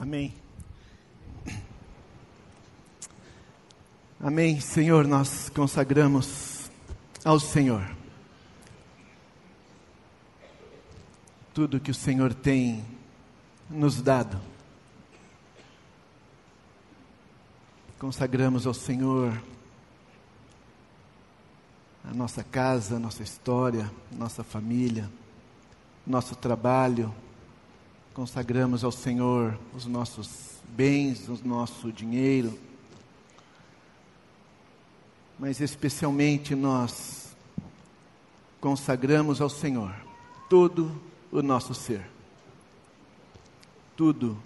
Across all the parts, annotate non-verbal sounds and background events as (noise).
Amém. Amém, Senhor, nós consagramos ao Senhor tudo que o Senhor tem nos dado. Consagramos ao Senhor a nossa casa, a nossa história, nossa família, nosso trabalho. Consagramos ao Senhor os nossos bens, o nosso dinheiro. Mas especialmente nós consagramos ao Senhor todo o nosso ser. Tudo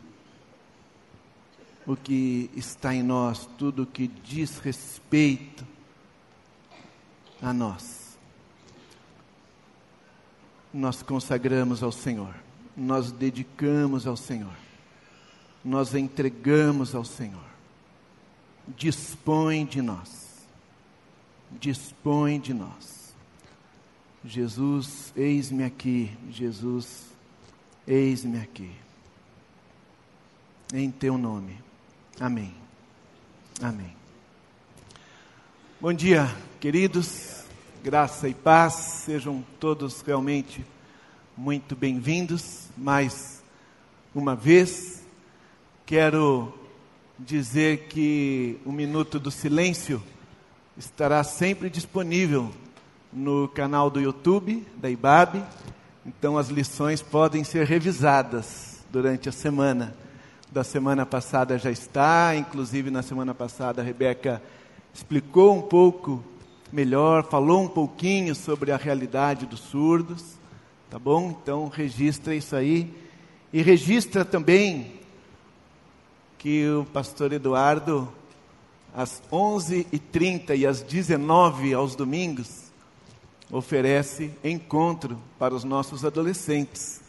o que está em nós, tudo o que diz respeito a nós. Nós consagramos ao Senhor, nós dedicamos ao Senhor, nós entregamos ao Senhor. Dispõe de nós, dispõe de nós. Jesus, eis-me aqui, Jesus, eis-me aqui. Em teu nome. Amém. Amém. Bom dia, queridos. Graça e paz. Sejam todos realmente muito bem-vindos. Mais uma vez, quero dizer que o Minuto do Silêncio estará sempre disponível no canal do YouTube da IBAB. Então as lições podem ser revisadas durante a semana. Da semana passada já está, inclusive na semana passada a Rebeca explicou um pouco melhor, falou um pouquinho sobre a realidade dos surdos, tá bom? Então registra isso aí e registra também que o pastor Eduardo às 11h30 e às 19 aos domingos oferece encontro para os nossos adolescentes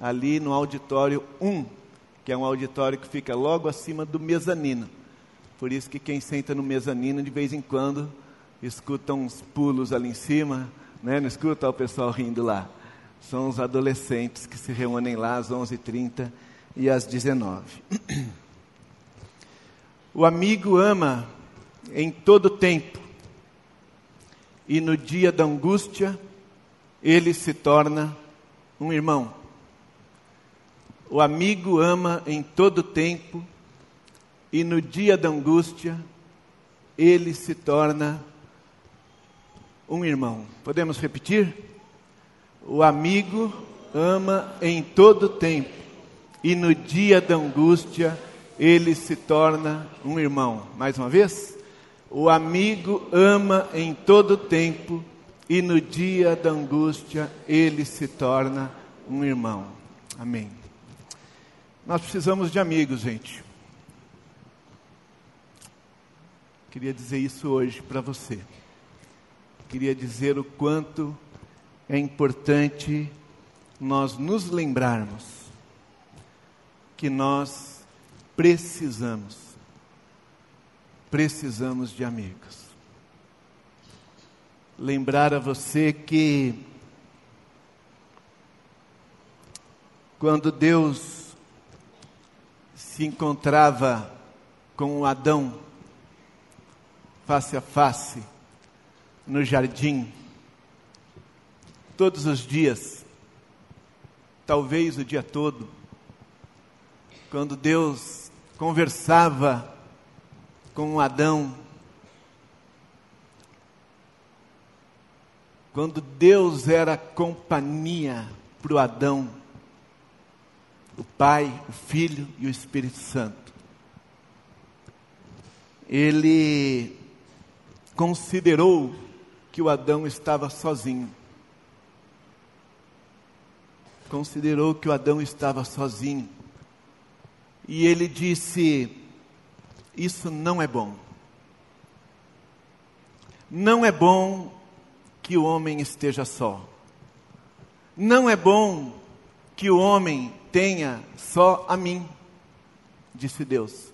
ali no auditório 1, que é um auditório que fica logo acima do mezanino. Por isso que quem senta no mezanino de vez em quando escuta uns pulos ali em cima, né? não escuta o pessoal rindo lá. São os adolescentes que se reúnem lá às 11h30 e às 19 O amigo ama em todo tempo, e no dia da angústia, ele se torna um irmão. O amigo ama em todo tempo, e no dia da angústia, ele se torna um irmão. Podemos repetir? O amigo ama em todo tempo, e no dia da angústia, ele se torna um irmão. Mais uma vez? O amigo ama em todo tempo, e no dia da angústia, ele se torna um irmão. Amém. Nós precisamos de amigos, gente. Queria dizer isso hoje para você. Queria dizer o quanto é importante nós nos lembrarmos que nós precisamos, precisamos de amigos. Lembrar a você que quando Deus se encontrava com Adão face a face no jardim, todos os dias, talvez o dia todo, quando Deus conversava com Adão, quando Deus era companhia para o Adão, o Pai, o Filho e o Espírito Santo. Ele considerou que o Adão estava sozinho. Considerou que o Adão estava sozinho. E ele disse: Isso não é bom. Não é bom que o homem esteja só. Não é bom que o homem tenha só a mim, disse Deus.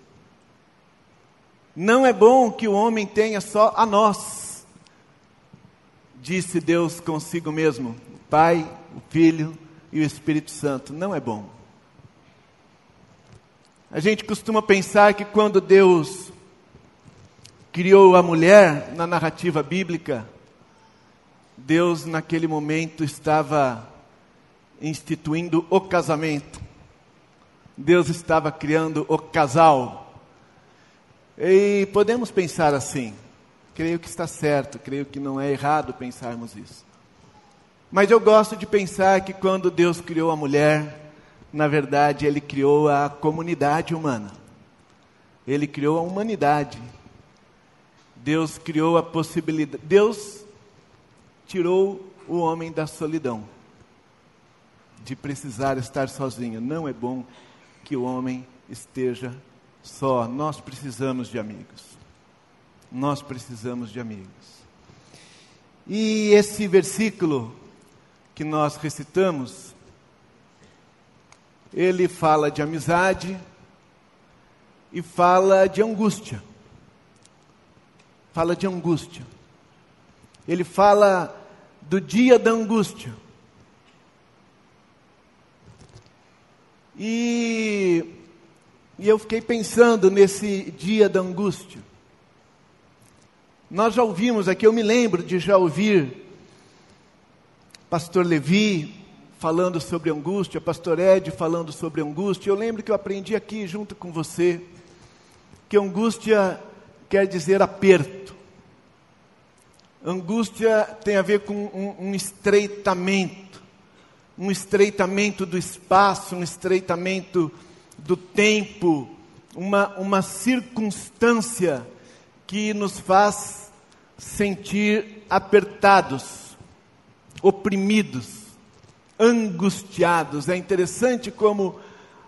Não é bom que o homem tenha só a nós, disse Deus consigo mesmo, Pai, o Filho e o Espírito Santo. Não é bom. A gente costuma pensar que quando Deus criou a mulher na narrativa bíblica, Deus naquele momento estava instituindo o casamento. Deus estava criando o casal. E podemos pensar assim. Creio que está certo, creio que não é errado pensarmos isso. Mas eu gosto de pensar que quando Deus criou a mulher, na verdade, ele criou a comunidade humana. Ele criou a humanidade. Deus criou a possibilidade. Deus tirou o homem da solidão, de precisar estar sozinho. Não é bom que o homem esteja só. Nós precisamos de amigos. Nós precisamos de amigos. E esse versículo que nós recitamos, ele fala de amizade e fala de angústia. Fala de angústia. Ele fala do dia da angústia. E, e eu fiquei pensando nesse dia da angústia. Nós já ouvimos aqui, eu me lembro de já ouvir Pastor Levi falando sobre angústia, Pastor Ed falando sobre angústia. Eu lembro que eu aprendi aqui junto com você que angústia quer dizer aperto. Angústia tem a ver com um, um estreitamento, um estreitamento do espaço, um estreitamento do tempo, uma, uma circunstância que nos faz sentir apertados, oprimidos angustiados. É interessante como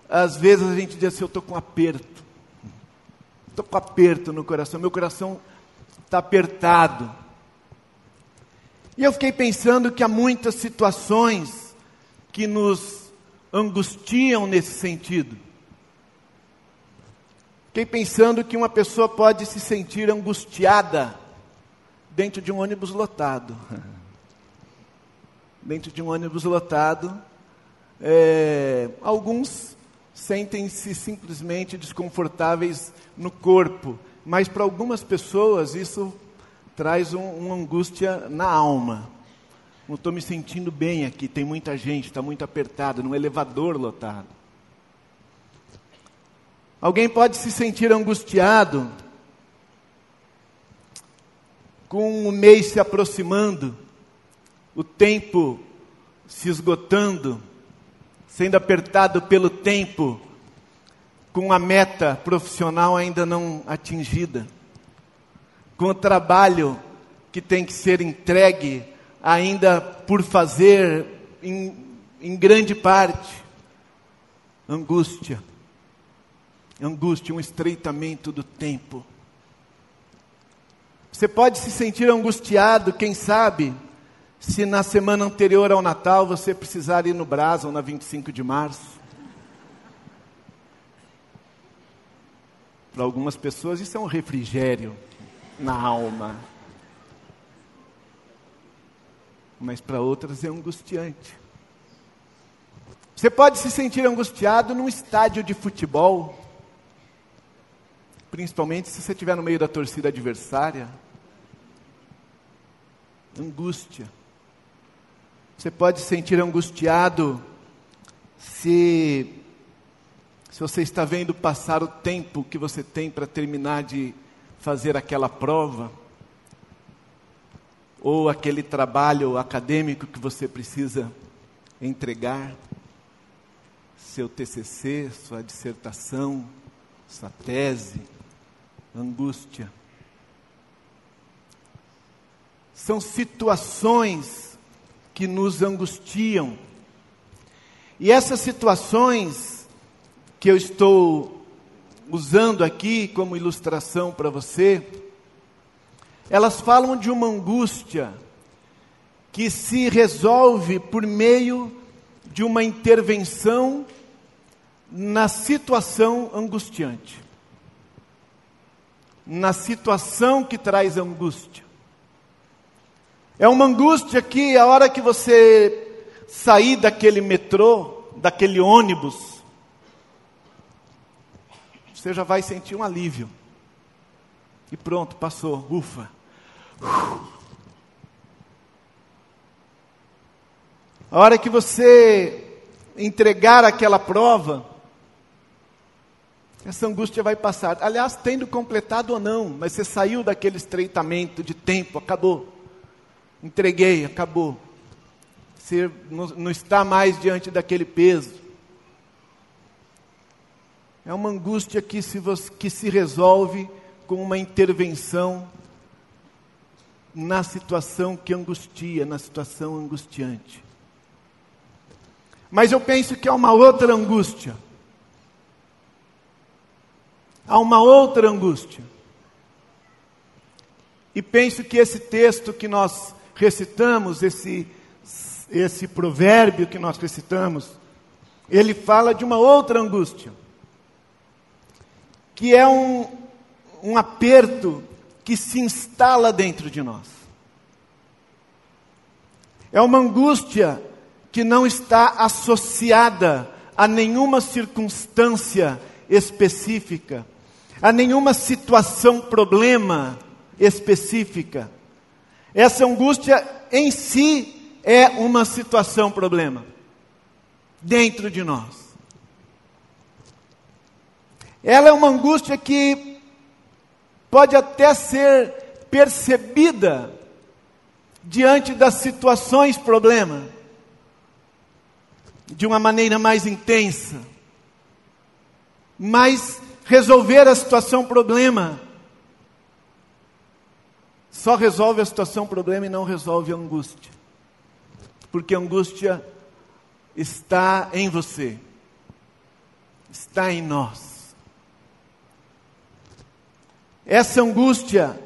às vezes a gente diz assim: eu estou com aperto, estou com aperto no coração, meu coração está apertado. E eu fiquei pensando que há muitas situações que nos angustiam nesse sentido. Fiquei pensando que uma pessoa pode se sentir angustiada dentro de um ônibus lotado. (laughs) dentro de um ônibus lotado. É, alguns sentem-se simplesmente desconfortáveis no corpo, mas para algumas pessoas isso traz um, uma angústia na alma. Não estou me sentindo bem aqui, tem muita gente, está muito apertado, num elevador lotado. Alguém pode se sentir angustiado com o mês se aproximando o tempo se esgotando, sendo apertado pelo tempo, com a meta profissional ainda não atingida, com o trabalho que tem que ser entregue ainda por fazer em, em grande parte, angústia, angústia, um estreitamento do tempo. Você pode se sentir angustiado, quem sabe, se na semana anterior ao Natal você precisar ir no Brasa ou na 25 de março. Para algumas pessoas isso é um refrigério na alma. Mas para outras é angustiante. Você pode se sentir angustiado num estádio de futebol, principalmente se você estiver no meio da torcida adversária. Angústia. Você pode se sentir angustiado se, se você está vendo passar o tempo que você tem para terminar de fazer aquela prova, ou aquele trabalho acadêmico que você precisa entregar, seu TCC, sua dissertação, sua tese, angústia. São situações que nos angustiam. E essas situações que eu estou usando aqui como ilustração para você, elas falam de uma angústia que se resolve por meio de uma intervenção na situação angustiante. Na situação que traz angústia. É uma angústia que a hora que você sair daquele metrô, daquele ônibus, você já vai sentir um alívio. E pronto, passou, ufa. A hora que você entregar aquela prova, essa angústia vai passar. Aliás, tendo completado ou não, mas você saiu daquele estreitamento de tempo, acabou. Entreguei, acabou. Você não, não está mais diante daquele peso. É uma angústia que se, que se resolve com uma intervenção na situação que angustia, na situação angustiante. Mas eu penso que há uma outra angústia. Há uma outra angústia. E penso que esse texto que nós recitamos, esse, esse provérbio que nós recitamos, ele fala de uma outra angústia, que é um, um aperto que se instala dentro de nós. É uma angústia que não está associada a nenhuma circunstância específica, a nenhuma situação, problema específica. Essa angústia em si é uma situação, problema, dentro de nós. Ela é uma angústia que pode até ser percebida diante das situações, problema de uma maneira mais intensa. Mas resolver a situação problema só resolve a situação problema e não resolve a angústia. Porque a angústia está em você. Está em nós. Essa angústia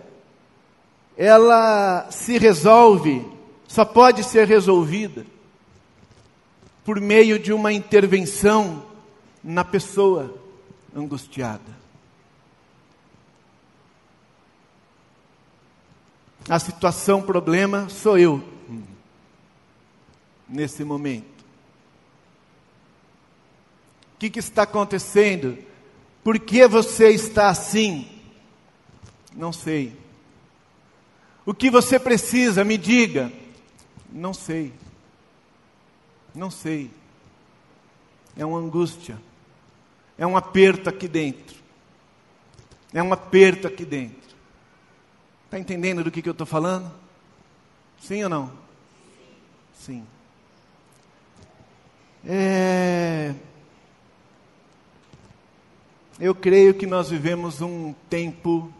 ela se resolve, só pode ser resolvida por meio de uma intervenção na pessoa angustiada. A situação, problema, sou eu, nesse momento. O que, que está acontecendo? Por que você está assim? Não sei. O que você precisa, me diga. Não sei. Não sei. É uma angústia. É um aperto aqui dentro. É um aperto aqui dentro. Está entendendo do que, que eu estou falando? Sim ou não? Sim. É... Eu creio que nós vivemos um tempo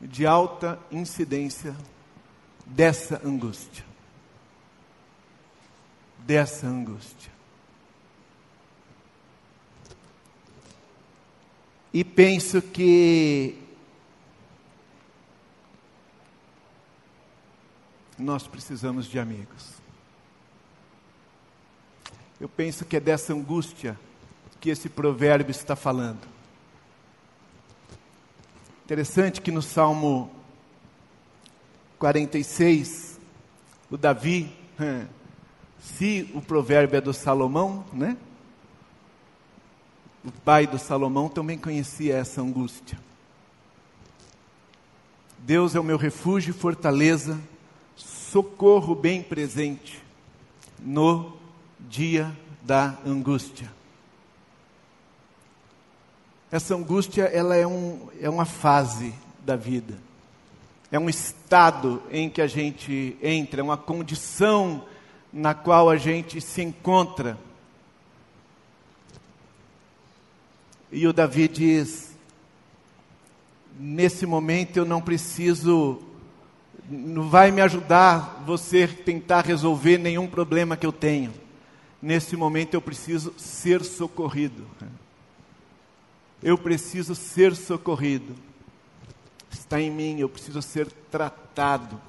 de alta incidência dessa angústia dessa angústia. E penso que nós precisamos de amigos. Eu penso que é dessa angústia que esse provérbio está falando. Interessante que no Salmo 46, o Davi, se o provérbio é do Salomão, né? O pai do Salomão também conhecia essa angústia. Deus é o meu refúgio e fortaleza, socorro bem presente no dia da angústia. Essa angústia, ela é, um, é uma fase da vida. É um estado em que a gente entra, é uma condição na qual a gente se encontra. E o Davi diz: nesse momento eu não preciso, não vai me ajudar você tentar resolver nenhum problema que eu tenho. Nesse momento eu preciso ser socorrido. Eu preciso ser socorrido. Está em mim, eu preciso ser tratado.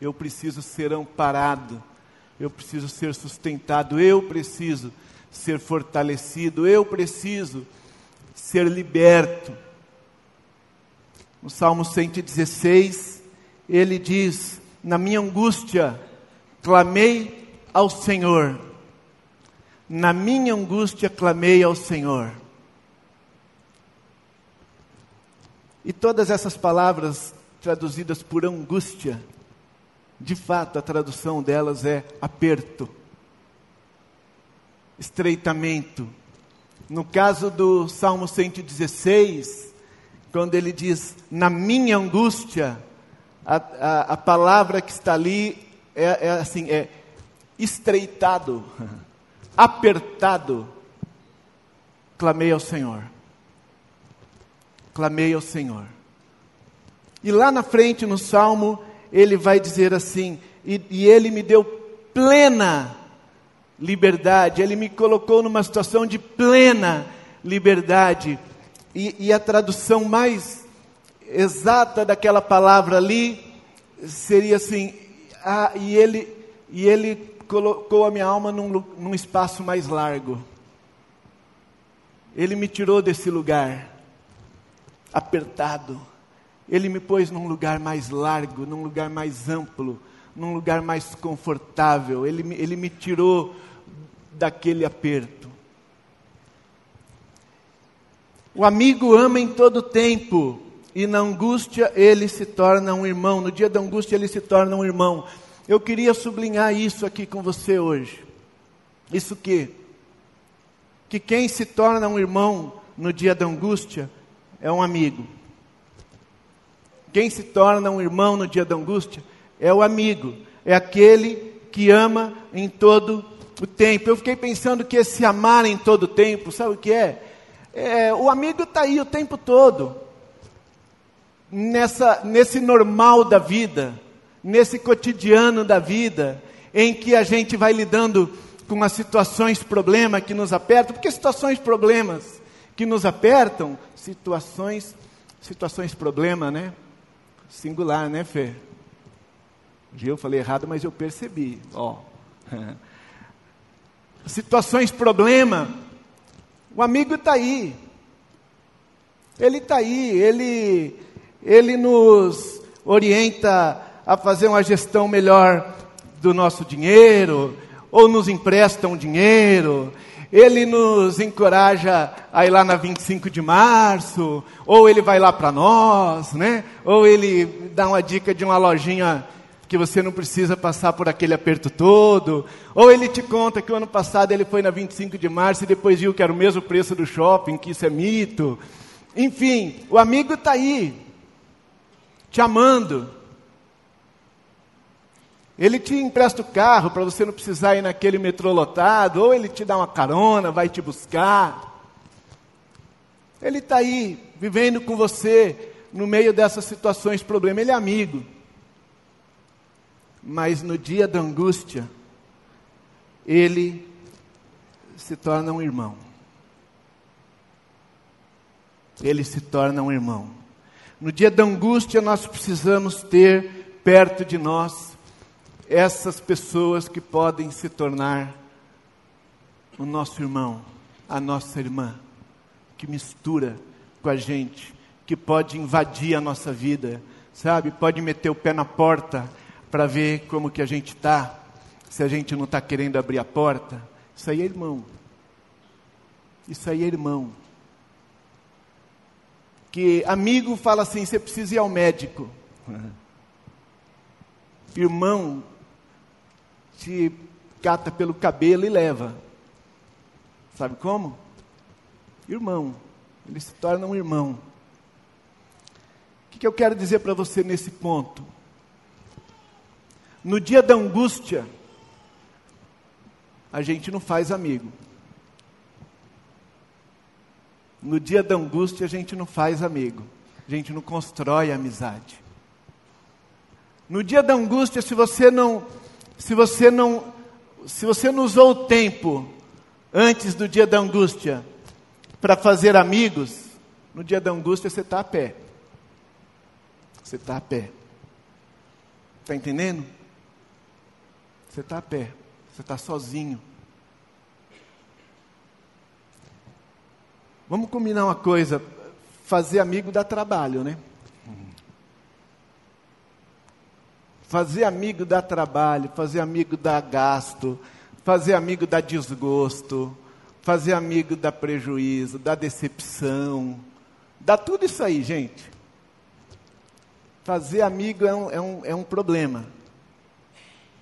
Eu preciso ser amparado eu preciso ser sustentado, eu preciso ser fortalecido, eu preciso ser liberto. No Salmo 116, ele diz: Na minha angústia, clamei ao Senhor. Na minha angústia clamei ao Senhor. E todas essas palavras traduzidas por angústia, de fato a tradução delas é aperto, estreitamento. No caso do Salmo 116, quando ele diz, na minha angústia, a, a, a palavra que está ali é, é assim, é estreitado, (laughs) apertado. Clamei ao Senhor. Clamei ao Senhor. E lá na frente, no Salmo, ele vai dizer assim: e, e ele me deu plena liberdade, ele me colocou numa situação de plena liberdade. E, e a tradução mais exata daquela palavra ali seria assim: ah, e ele, e ele colocou a minha alma num, num espaço mais largo. Ele me tirou desse lugar apertado. Ele me pôs num lugar mais largo, num lugar mais amplo, num lugar mais confortável. Ele, ele me tirou daquele aperto. O amigo ama em todo tempo, e na angústia ele se torna um irmão. No dia da angústia ele se torna um irmão. Eu queria sublinhar isso aqui com você hoje. Isso que que quem se torna um irmão no dia da angústia é um amigo. Quem se torna um irmão no dia da angústia é o amigo, é aquele que ama em todo o tempo. Eu fiquei pensando que esse amar em todo o tempo, sabe o que é? é o amigo está aí o tempo todo nessa, nesse normal da vida, nesse cotidiano da vida, em que a gente vai lidando com as situações problema que nos apertam, porque situações problemas que nos apertam, situações, situações problema, né? Singular, né, Fê? Eu falei errado, mas eu percebi, ó. (laughs) situações problema, o amigo está aí. Ele está aí, ele ele nos orienta a fazer uma gestão melhor do nosso dinheiro, ou nos empresta um dinheiro, ele nos encoraja a ir lá na 25 de março, ou ele vai lá para nós, né? Ou ele dá uma dica de uma lojinha que você não precisa passar por aquele aperto todo, ou ele te conta que o ano passado ele foi na 25 de março e depois viu que era o mesmo preço do shopping, que isso é mito. Enfim, o amigo está aí, te amando. Ele te empresta o carro para você não precisar ir naquele metrô lotado, ou ele te dá uma carona, vai te buscar. Ele está aí, vivendo com você, no meio dessas situações, problema. Ele é amigo. Mas no dia da angústia, ele se torna um irmão. Ele se torna um irmão. No dia da angústia, nós precisamos ter perto de nós essas pessoas que podem se tornar o nosso irmão, a nossa irmã, que mistura com a gente, que pode invadir a nossa vida, sabe? Pode meter o pé na porta para ver como que a gente está, se a gente não está querendo abrir a porta. Isso aí é irmão. Isso aí é irmão que amigo fala assim: você precisa ir ao médico. (laughs) Irmão te cata pelo cabelo e leva. Sabe como? Irmão. Ele se torna um irmão. O que, que eu quero dizer para você nesse ponto? No dia da angústia, a gente não faz amigo. No dia da angústia a gente não faz amigo, a gente não constrói amizade. No dia da angústia, se você não, se você não, se você não usou o tempo antes do dia da angústia para fazer amigos, no dia da angústia você está a pé. Você está a pé. Está entendendo? Você está a pé. Você está sozinho. Vamos combinar uma coisa: fazer amigo dá trabalho, né? Fazer amigo dá trabalho, fazer amigo dá gasto, fazer amigo dá desgosto, fazer amigo dá prejuízo, dá decepção, dá tudo isso aí, gente. Fazer amigo é um, é um, é um problema.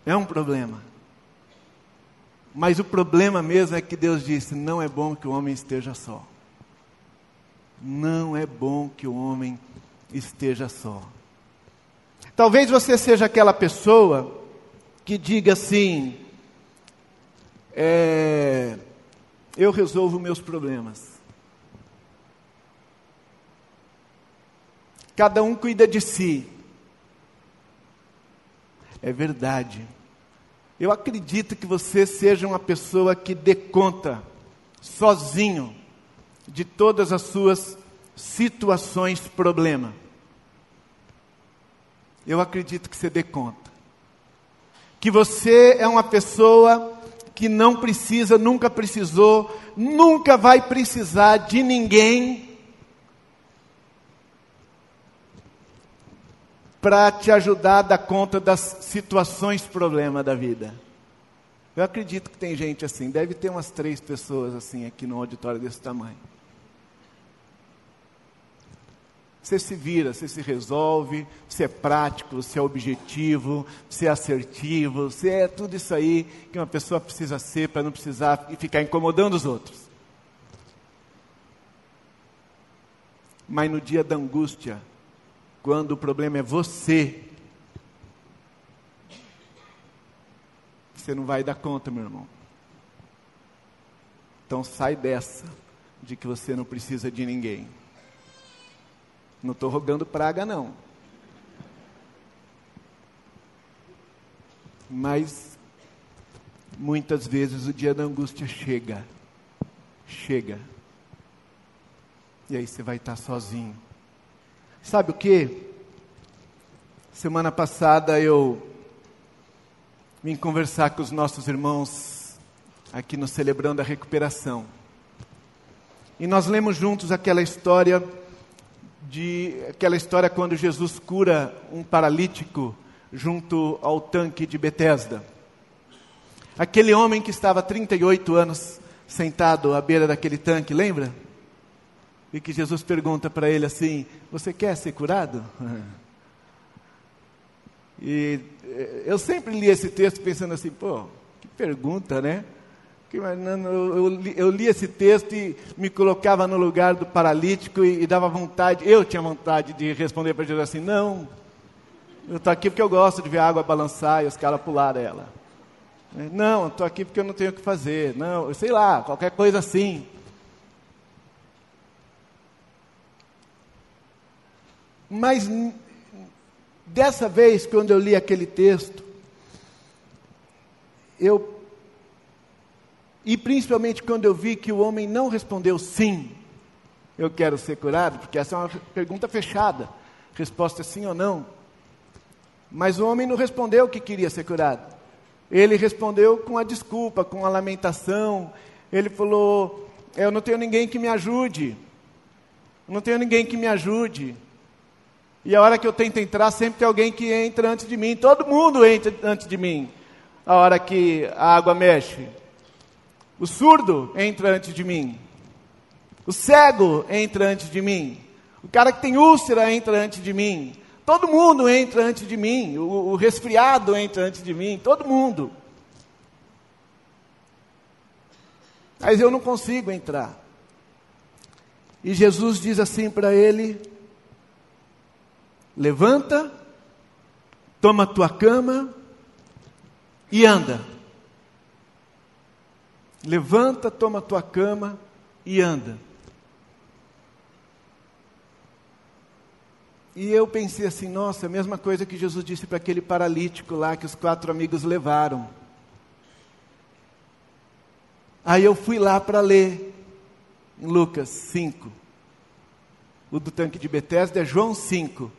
É um problema. Mas o problema mesmo é que Deus disse: não é bom que o homem esteja só. Não é bom que o homem esteja só. Talvez você seja aquela pessoa que diga assim: é, eu resolvo meus problemas. Cada um cuida de si. É verdade. Eu acredito que você seja uma pessoa que dê conta, sozinho, de todas as suas situações problema. Eu acredito que você dê conta. Que você é uma pessoa que não precisa, nunca precisou, nunca vai precisar de ninguém para te ajudar a dar conta das situações problema da vida. Eu acredito que tem gente assim, deve ter umas três pessoas assim aqui no auditório desse tamanho. Você se vira, você se resolve, você é prático, você é objetivo, você é assertivo, você é tudo isso aí que uma pessoa precisa ser para não precisar e ficar incomodando os outros. Mas no dia da angústia, quando o problema é você, você não vai dar conta, meu irmão. Então sai dessa de que você não precisa de ninguém. Não estou rogando praga, não. Mas muitas vezes o dia da angústia chega. Chega. E aí você vai estar sozinho. Sabe o que? Semana passada eu vim conversar com os nossos irmãos aqui no Celebrando a Recuperação. E nós lemos juntos aquela história de aquela história quando Jesus cura um paralítico junto ao tanque de Betesda. Aquele homem que estava 38 anos sentado à beira daquele tanque, lembra? e que Jesus pergunta para ele assim: Você quer ser curado? (laughs) E eh, eu sempre li esse texto pensando assim: pô, que pergunta, né? Eu li esse texto e me colocava no lugar do paralítico e, dava vontade, eu tinha vontade de responder para Jesus assim: não, eu estou aqui porque eu gosto de ver a água balançar e os caras pular ela. Não, estou aqui porque eu não tenho o que fazer. Não, sei lá, qualquer coisa assim. Mas dessa vez, quando eu li aquele texto, eu e principalmente quando eu vi que o homem não respondeu sim, eu quero ser curado, porque essa é uma pergunta fechada, resposta é sim ou não. Mas o homem não respondeu que queria ser curado. Ele respondeu com a desculpa, com a lamentação. Ele falou: Eu não tenho ninguém que me ajude. Não tenho ninguém que me ajude. E a hora que eu tento entrar, sempre tem alguém que entra antes de mim. Todo mundo entra antes de mim. A hora que a água mexe. O surdo entra antes de mim. O cego entra antes de mim. O cara que tem úlcera entra antes de mim. Todo mundo entra antes de mim. O, o resfriado entra antes de mim. Todo mundo. Mas eu não consigo entrar. E Jesus diz assim para ele: levanta, toma tua cama e anda. Levanta, toma tua cama e anda. E eu pensei assim, nossa, a mesma coisa que Jesus disse para aquele paralítico lá que os quatro amigos levaram. Aí eu fui lá para ler em Lucas 5. O do tanque de Betesda é João 5.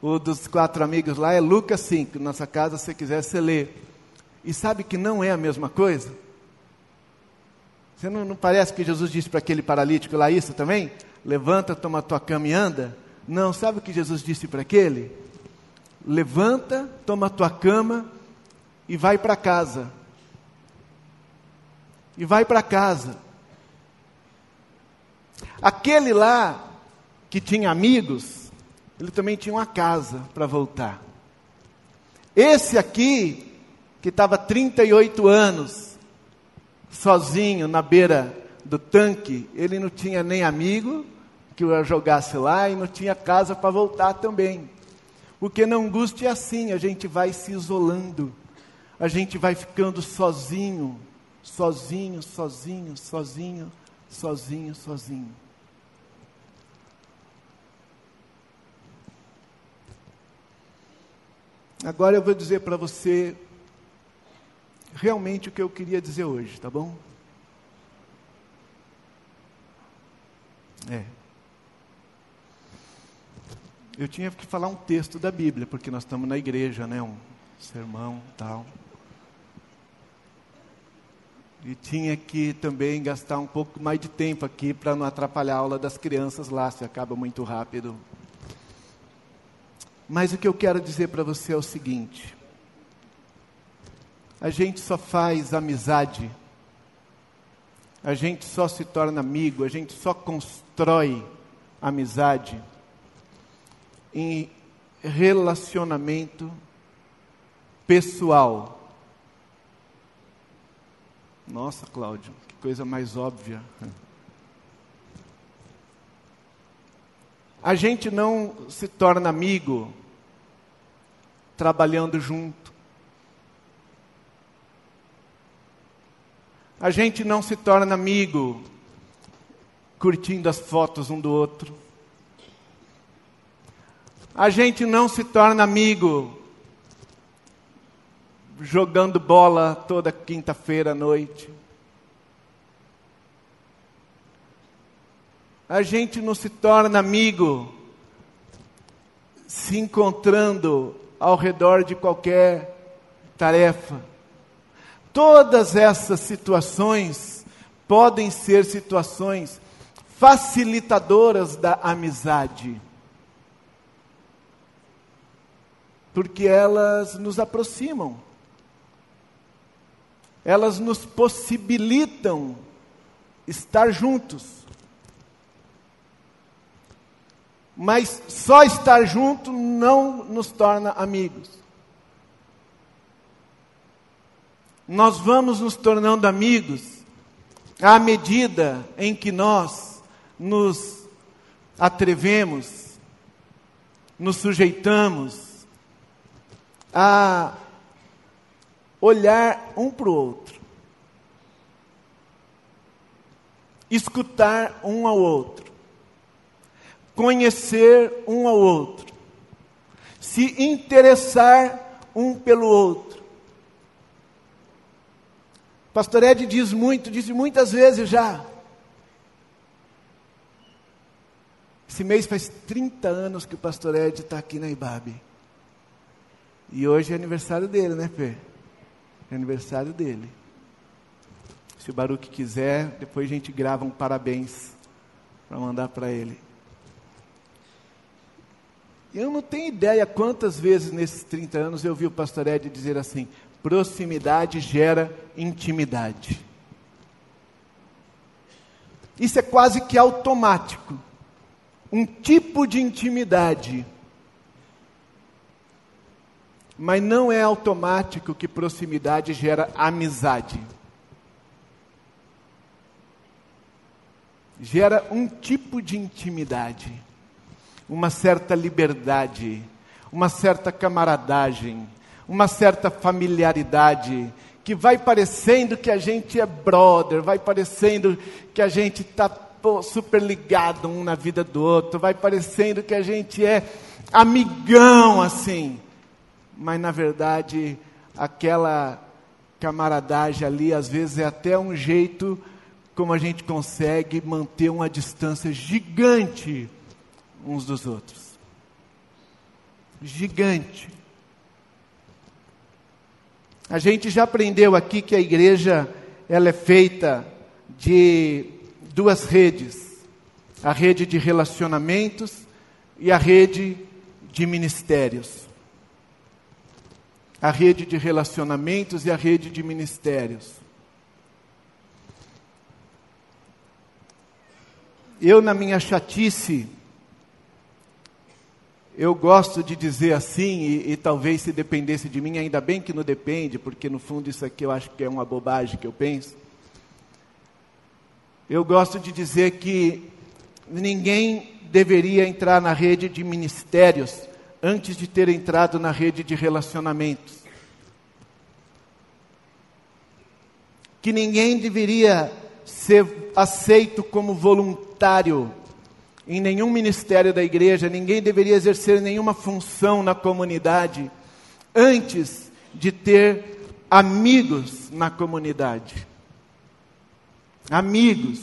O dos quatro amigos lá é Lucas 5. Nossa casa, se quiser, você lê. E sabe que não é a mesma coisa? Você não, não parece que Jesus disse para aquele paralítico lá isso também? Levanta, toma a tua cama e anda? Não, sabe o que Jesus disse para aquele? Levanta, toma a tua cama e vai para casa. e vai para casa. Aquele lá que tinha amigos, ele também tinha uma casa para voltar. Esse aqui, que estava 38 anos, sozinho na beira do tanque, ele não tinha nem amigo que o jogasse lá e não tinha casa para voltar também. Porque na angústia é assim, a gente vai se isolando, a gente vai ficando sozinho, sozinho, sozinho, sozinho, sozinho, sozinho. Agora eu vou dizer para você realmente o que eu queria dizer hoje, tá bom? É. Eu tinha que falar um texto da Bíblia, porque nós estamos na igreja, né? Um sermão tal. E tinha que também gastar um pouco mais de tempo aqui para não atrapalhar a aula das crianças lá, se acaba muito rápido. Mas o que eu quero dizer para você é o seguinte: a gente só faz amizade, a gente só se torna amigo, a gente só constrói amizade em relacionamento pessoal. Nossa, Cláudio, que coisa mais óbvia. A gente não se torna amigo trabalhando junto. A gente não se torna amigo curtindo as fotos um do outro. A gente não se torna amigo jogando bola toda quinta-feira à noite. A gente não se torna amigo se encontrando ao redor de qualquer tarefa. Todas essas situações podem ser situações facilitadoras da amizade. Porque elas nos aproximam, elas nos possibilitam estar juntos. mas só estar junto não nos torna amigos. Nós vamos nos tornando amigos à medida em que nós nos atrevemos, nos sujeitamos a olhar um para o outro, escutar um ao outro conhecer um ao outro, se interessar um pelo outro. Pastor Ed diz muito, disse muitas vezes já. Esse mês faz 30 anos que o pastor Ed está aqui na Ibabe. E hoje é aniversário dele, né, Fê? É aniversário dele. Se o Baruque quiser, depois a gente grava um parabéns para mandar para ele. Eu não tenho ideia quantas vezes nesses 30 anos eu vi o pastor Ed dizer assim: proximidade gera intimidade. Isso é quase que automático. Um tipo de intimidade. Mas não é automático que proximidade gera amizade. Gera um tipo de intimidade uma certa liberdade, uma certa camaradagem, uma certa familiaridade, que vai parecendo que a gente é brother, vai parecendo que a gente está super ligado um na vida do outro, vai parecendo que a gente é amigão assim. Mas na verdade, aquela camaradagem ali, às vezes é até um jeito como a gente consegue manter uma distância gigante uns dos outros. Gigante. A gente já aprendeu aqui que a igreja ela é feita de duas redes: a rede de relacionamentos e a rede de ministérios. A rede de relacionamentos e a rede de ministérios. Eu, na minha chatice, eu gosto de dizer assim, e, e, talvez se dependesse de mim, ainda bem que não depende, porque no fundo isso aqui eu acho que é uma bobagem que eu penso. Eu gosto de dizer que ninguém deveria entrar na rede de ministérios antes de ter entrado na rede de relacionamentos. Que ninguém deveria ser aceito como voluntário em nenhum ministério da igreja, ninguém deveria exercer nenhuma função na comunidade antes de ter amigos na comunidade. Amigos.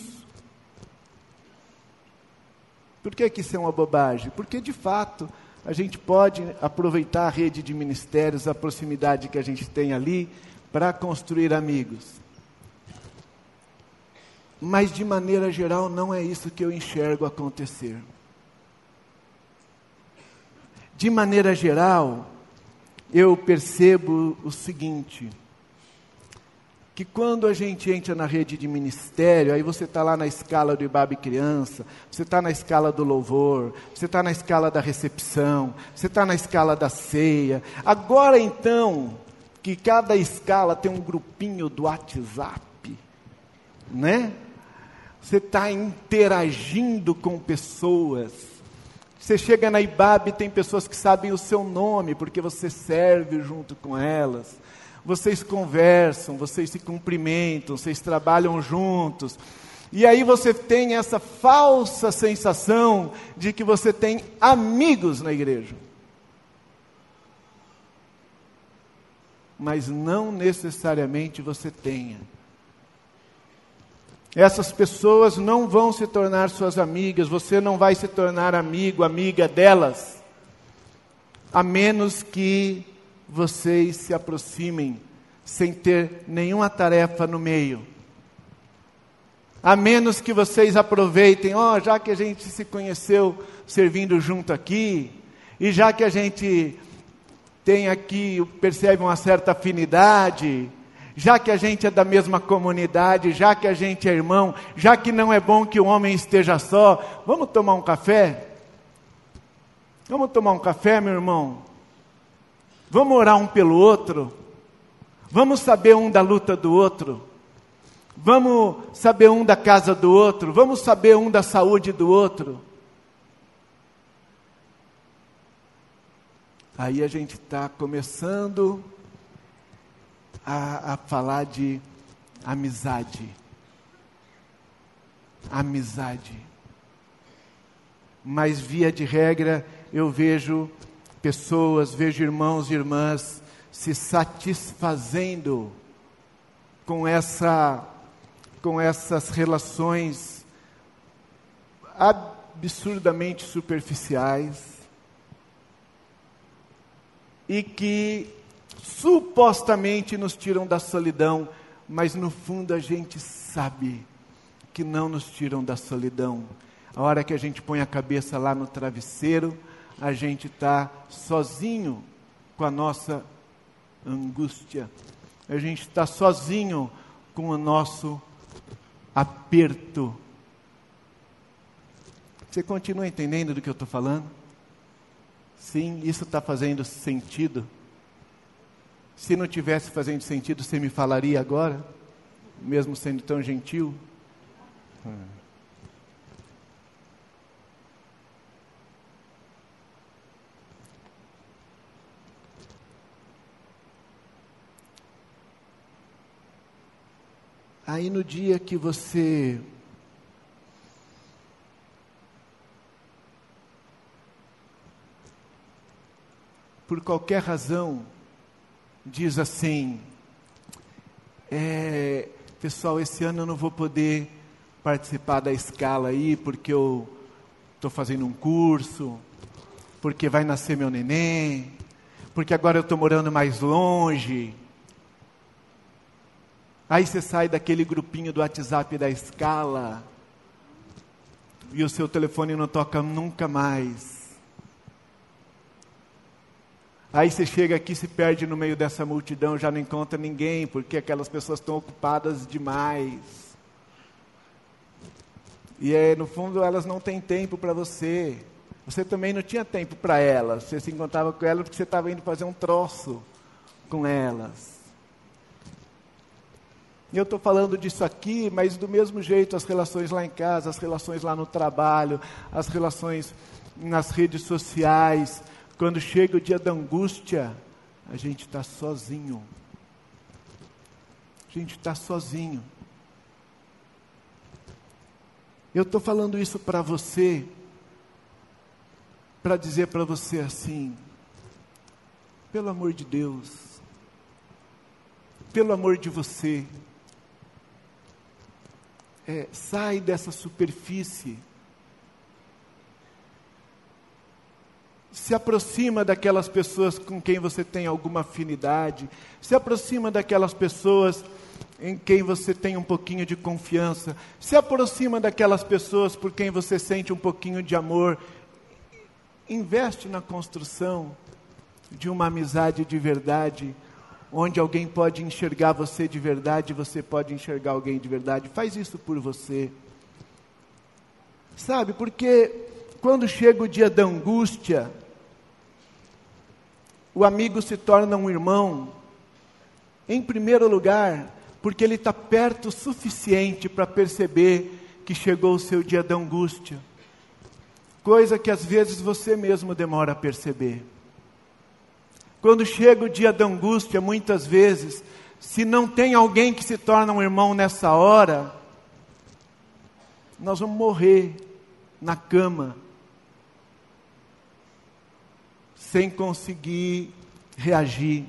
Por que, que isso é uma bobagem? Porque, de fato, a gente pode aproveitar a rede de ministérios, a proximidade que a gente tem ali, para construir amigos. Mas, de maneira geral, não é isso que eu enxergo acontecer. De maneira geral, eu percebo o seguinte: que quando a gente entra na rede de ministério, aí você está lá na escala do Ibabe Criança, você está na escala do louvor, você está na escala da recepção, você está na escala da ceia. Agora então, que cada escala tem um grupinho do WhatsApp, né? Você está interagindo com pessoas. Você chega na IBAB, tem pessoas que sabem o seu nome, porque você serve junto com elas. Vocês conversam, vocês se cumprimentam, vocês trabalham juntos. E aí você tem essa falsa sensação de que você tem amigos na igreja. Mas não necessariamente você tenha. Essas pessoas não vão se tornar suas amigas, você não vai se tornar amigo, amiga delas, a menos que vocês se aproximem sem ter nenhuma tarefa no meio. A menos que vocês aproveitem, ó, oh, já que a gente se conheceu servindo junto aqui, e já que a gente tem aqui, percebe uma certa afinidade, já que a gente é da mesma comunidade, já que a gente é irmão, já que não é bom que o homem esteja só, vamos tomar um café? Vamos tomar um café, meu irmão? Vamos orar um pelo outro? Vamos saber um da luta do outro? Vamos saber um da casa do outro? Vamos saber um da saúde do outro? Aí a gente está começando a, a falar de amizade. Amizade. Mas, via de regra, eu vejo pessoas, vejo irmãos e irmãs se satisfazendo com essa com essas relações absurdamente superficiais e que supostamente nos tiram da solidão, mas no fundo a gente sabe que não nos tiram da solidão. A hora que a gente põe a cabeça lá no travesseiro, a gente está sozinho com a nossa angústia, a gente está sozinho com o nosso aperto. Você continua entendendo do que eu estou falando? Sim, isso está fazendo sentido. Se não tivesse fazendo sentido, você me falaria agora? Mesmo sendo tão gentil? Aí no dia que você por qualquer razão diz assim: é, pessoal, esse ano eu não vou poder participar da escala aí, porque eu estou fazendo um curso, porque vai nascer meu neném, porque agora eu estou morando mais longe. Aí você sai daquele grupinho do WhatsApp da escala e o seu telefone não toca nunca mais. Aí você chega aqui, se perde no meio dessa multidão, já não encontra ninguém, porque aquelas pessoas estão ocupadas demais. E é, no fundo elas não têm tempo para você. Você também não tinha tempo para elas. Você se encontrava com elas porque você estava indo fazer um troço com elas. E eu estou falando disso aqui, mas do mesmo jeito as relações lá em casa, as relações lá no trabalho, as relações nas redes sociais. Quando chega o dia da angústia, a gente está sozinho. A gente está sozinho. Eu estou falando isso para você, para dizer para você assim: pelo amor de Deus, pelo amor de você, é, sai dessa superfície, se aproxima daquelas pessoas com quem você tem alguma afinidade, se aproxima daquelas pessoas em quem você tem um pouquinho de confiança, se aproxima daquelas pessoas por quem você sente um pouquinho de amor, investe na construção de uma amizade de verdade, onde alguém pode enxergar você de verdade, você pode enxergar alguém de verdade. Faz isso por você. Sabe, porque quando chega o dia da angústia, o amigo se torna um irmão, em primeiro lugar, porque ele está perto o suficiente para perceber que chegou o seu dia da angústia, coisa que às vezes você mesmo demora a perceber. Quando chega o dia da angústia, muitas vezes, se não tem alguém que se torna um irmão nessa hora, nós vamos morrer na cama, sem conseguir reagir.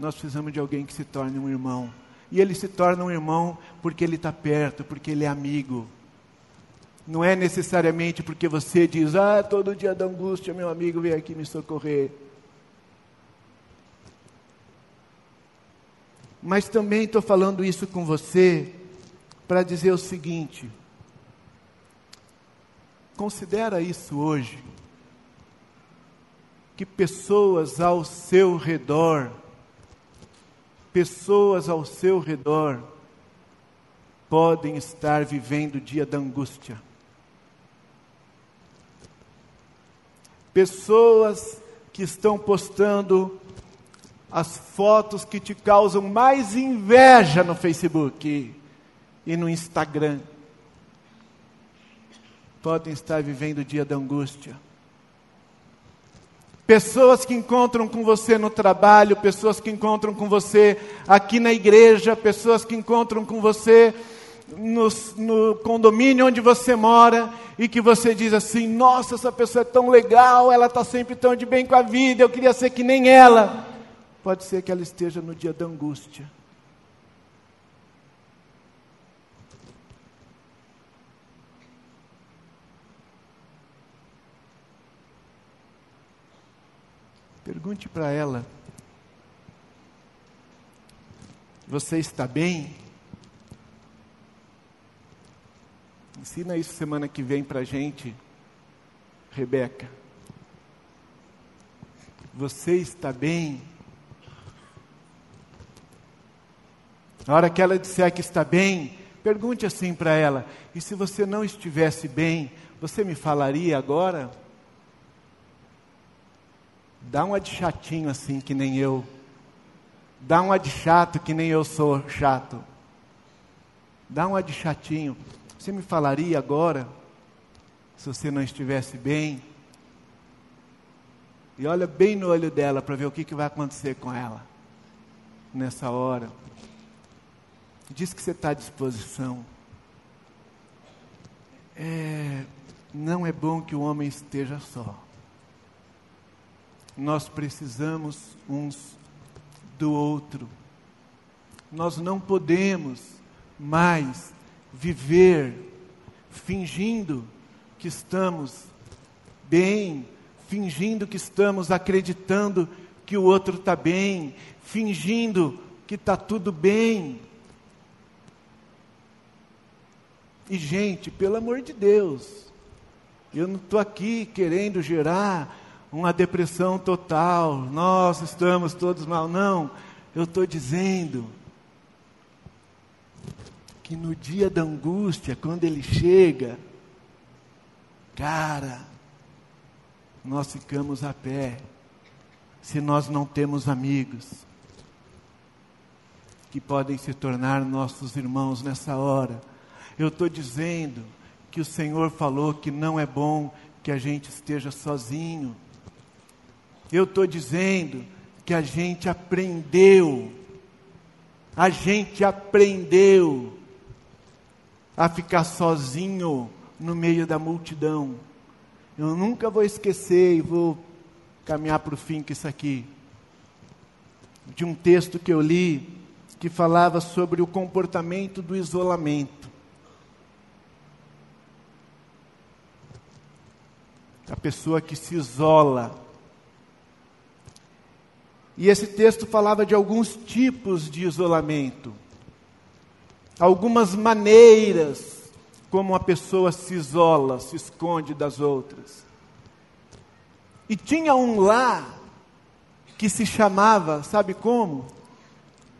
nós precisamos de alguém que se torne um irmão. E ele se torna um irmão porque ele está perto, porque ele é amigo. Não é necessariamente porque você diz, ah, todo dia da angústia, meu amigo vem aqui me socorrer. Mas também estou falando isso com você para dizer o seguinte: considera isso hoje, que pessoas ao seu redor pessoas ao seu redor podem estar vivendo o dia da angústia. Pessoas que estão postando as fotos que te causam mais inveja no Facebook e no Instagram podem estar vivendo o dia da angústia. Pessoas que encontram com você no trabalho, pessoas que encontram com você aqui na igreja, pessoas que encontram com você no, no, condomínio onde você mora e que você diz assim: Nossa, essa pessoa é tão legal, ela está sempre tão de bem com a vida, eu queria ser que nem ela. Pode ser que ela esteja no dia da angústia. Pergunte para ela: Você está bem? Ensina isso semana que vem para a gente, Rebeca. Você está bem? Na hora que ela disser que está bem, pergunte assim para ela: E se você não estivesse bem, você me falaria agora? Dá uma de chatinho assim, que nem eu. Dá uma de chato, que nem eu sou chato. Dá uma de chatinho. Você me falaria agora, se você não estivesse bem? E olha bem no olho dela para ver o que, que vai acontecer com ela nessa hora. Diz que você está à disposição. É, não é bom que o homem esteja só nós precisamos uns do outro. Nós não podemos mais viver fingindo que estamos bem, fingindo que estamos acreditando que o outro está bem, fingindo que está tudo bem. E, gente, pelo amor de Deus, eu não estou aqui querendo gerar uma depressão total, nós estamos todos mal. Não, eu estou dizendo que no dia da angústia, quando ele chega, cara, nós ficamos a pé, se nós não temos amigos que podem se tornar nossos irmãos nessa hora. Eu estou dizendo que o Senhor falou que não é bom que a gente esteja sozinho. Eu estou dizendo que a gente aprendeu, a gente aprendeu a ficar sozinho no meio da multidão. Eu nunca vou esquecer e vou caminhar para o fim com isso aqui. De um texto que eu li que falava sobre o comportamento do isolamento. A pessoa que se isola. E esse texto falava de alguns tipos de isolamento, algumas maneiras como a pessoa se isola, se esconde das outras. E tinha um lá que se chamava, sabe como?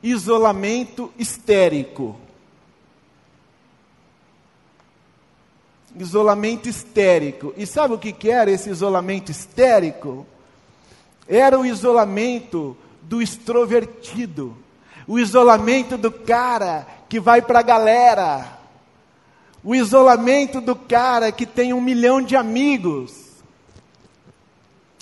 Isolamento histérico. Isolamento histérico. E sabe o que, que era esse isolamento histérico? Era o isolamento do extrovertido, o isolamento do cara que vai para a galera o isolamento do cara que tem um milhão de amigos.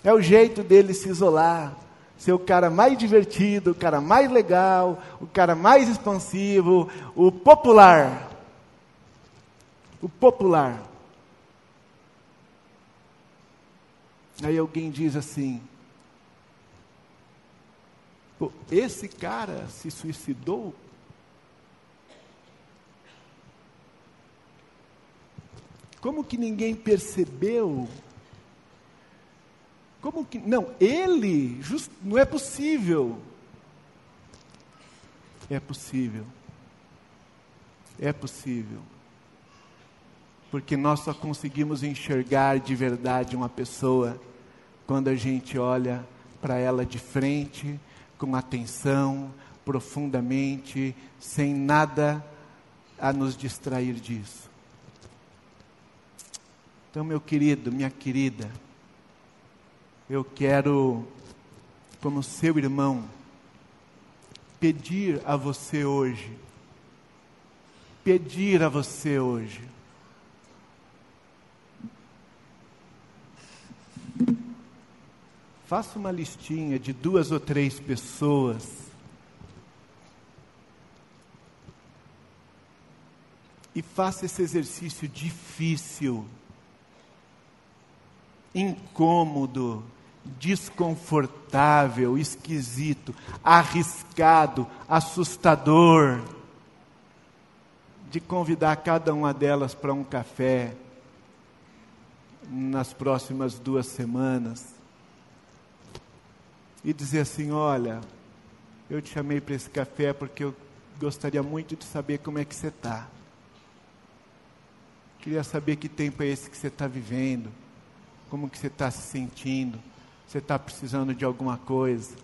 É o jeito dele se isolar. Ser o cara mais divertido, o cara mais legal, o cara mais expansivo, o popular. O popular. Aí alguém diz assim: esse cara se suicidou Como que ninguém percebeu? Como que. Não, ele, just, não é possível. É possível. É possível. Porque nós só conseguimos enxergar de verdade uma pessoa quando a gente olha para ela de frente, com atenção, profundamente, sem nada a nos distrair disso. Então, meu querido, minha querida, eu quero, como seu irmão, pedir a você hoje, pedir a você hoje, faça uma listinha de duas ou três pessoas. E faça esse exercício difícil incômodo, desconfortável, esquisito, arriscado, assustador, de convidar cada uma delas para um café nas próximas duas semanas e dizer assim: Olha, eu te chamei para esse café porque eu gostaria muito de saber como é que você está. Queria saber que tempo é esse que você está vivendo como que você está se sentindo? Você está precisando de alguma coisa?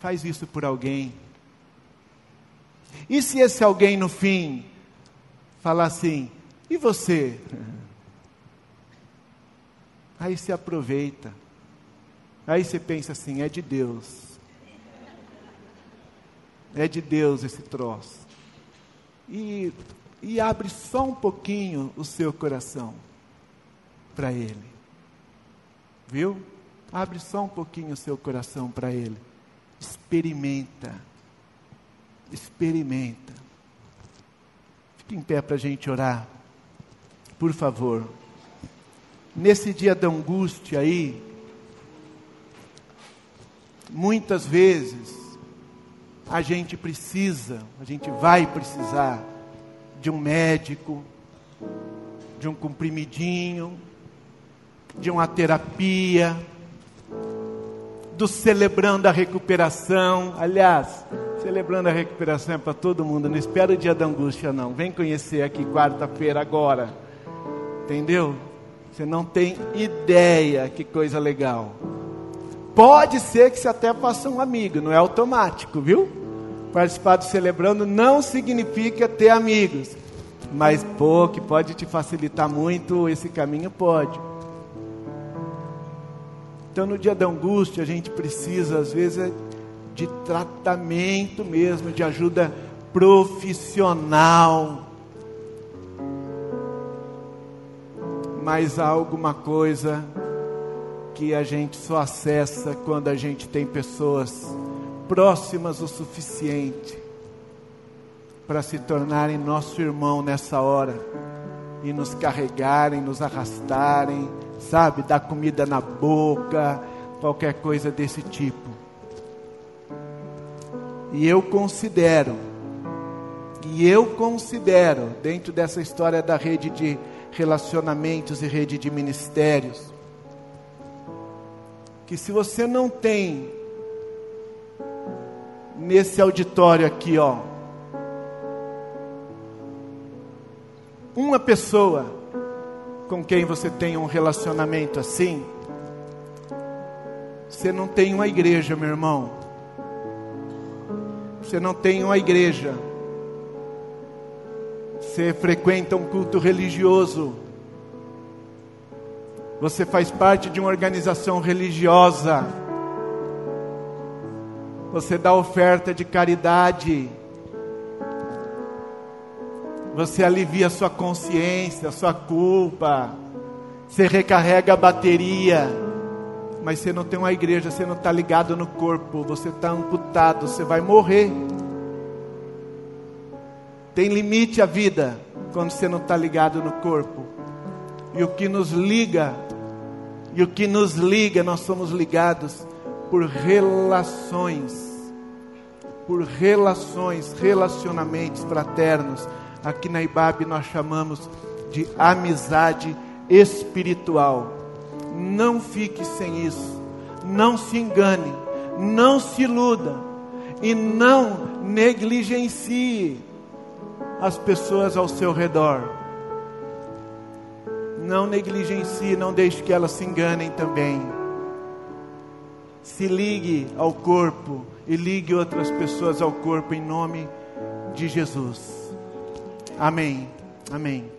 Faz isso por alguém. E se esse alguém no fim falar assim, e você? (laughs) Aí você aproveita. Aí você pensa assim, é de Deus. É de Deus esse troço. E, e abre só um pouquinho o seu coração para Ele. Viu? Abre só um pouquinho o seu coração para Ele. Experimenta. Experimenta. Fique em pé para a gente orar. Por favor. Nesse dia da angústia aí, muitas vezes a gente precisa, a gente vai precisar de um médico, de um comprimidinho, de uma terapia, do celebrando a recuperação. Aliás, celebrando a recuperação é para todo mundo, não espera o dia da angústia, não. Vem conhecer aqui quarta-feira agora. Entendeu? Você não tem ideia que coisa legal. Pode ser que você até faça um amigo, não é automático, viu? Participar do celebrando não significa ter amigos, mas pô, que pode te facilitar muito esse caminho, pode. Então, no dia da angústia, a gente precisa, às vezes, de tratamento mesmo, de ajuda profissional. Mas há alguma coisa que a gente só acessa quando a gente tem pessoas próximas o suficiente para se tornarem nosso irmão nessa hora e nos carregarem, nos arrastarem, sabe, dar comida na boca, qualquer coisa desse tipo. E eu considero, e eu considero, dentro dessa história da rede de relacionamentos e rede de ministérios, que se você não tem nesse auditório aqui, ó, uma pessoa com quem você tem um relacionamento assim, você não tem uma igreja, meu irmão. Você não tem uma igreja. Você frequenta um culto religioso. Você faz parte de uma organização religiosa. Você dá oferta de caridade. Você alivia sua consciência, sua culpa. Você recarrega a bateria. Mas você não tem uma igreja, você não está ligado no corpo. Você está amputado, você vai morrer. Tem limite a vida quando você não está ligado no corpo. E o que nos liga, e o que nos liga, nós somos ligados por relações, por relações, relacionamentos fraternos aqui na IBAB nós chamamos de amizade espiritual. Não fique sem isso. Não se engane, não se iluda e não negligencie as pessoas ao seu redor. Não negligencie, não deixe que elas se enganem também. Se ligue ao corpo e ligue outras pessoas ao corpo em nome de Jesus. Amém. Amém.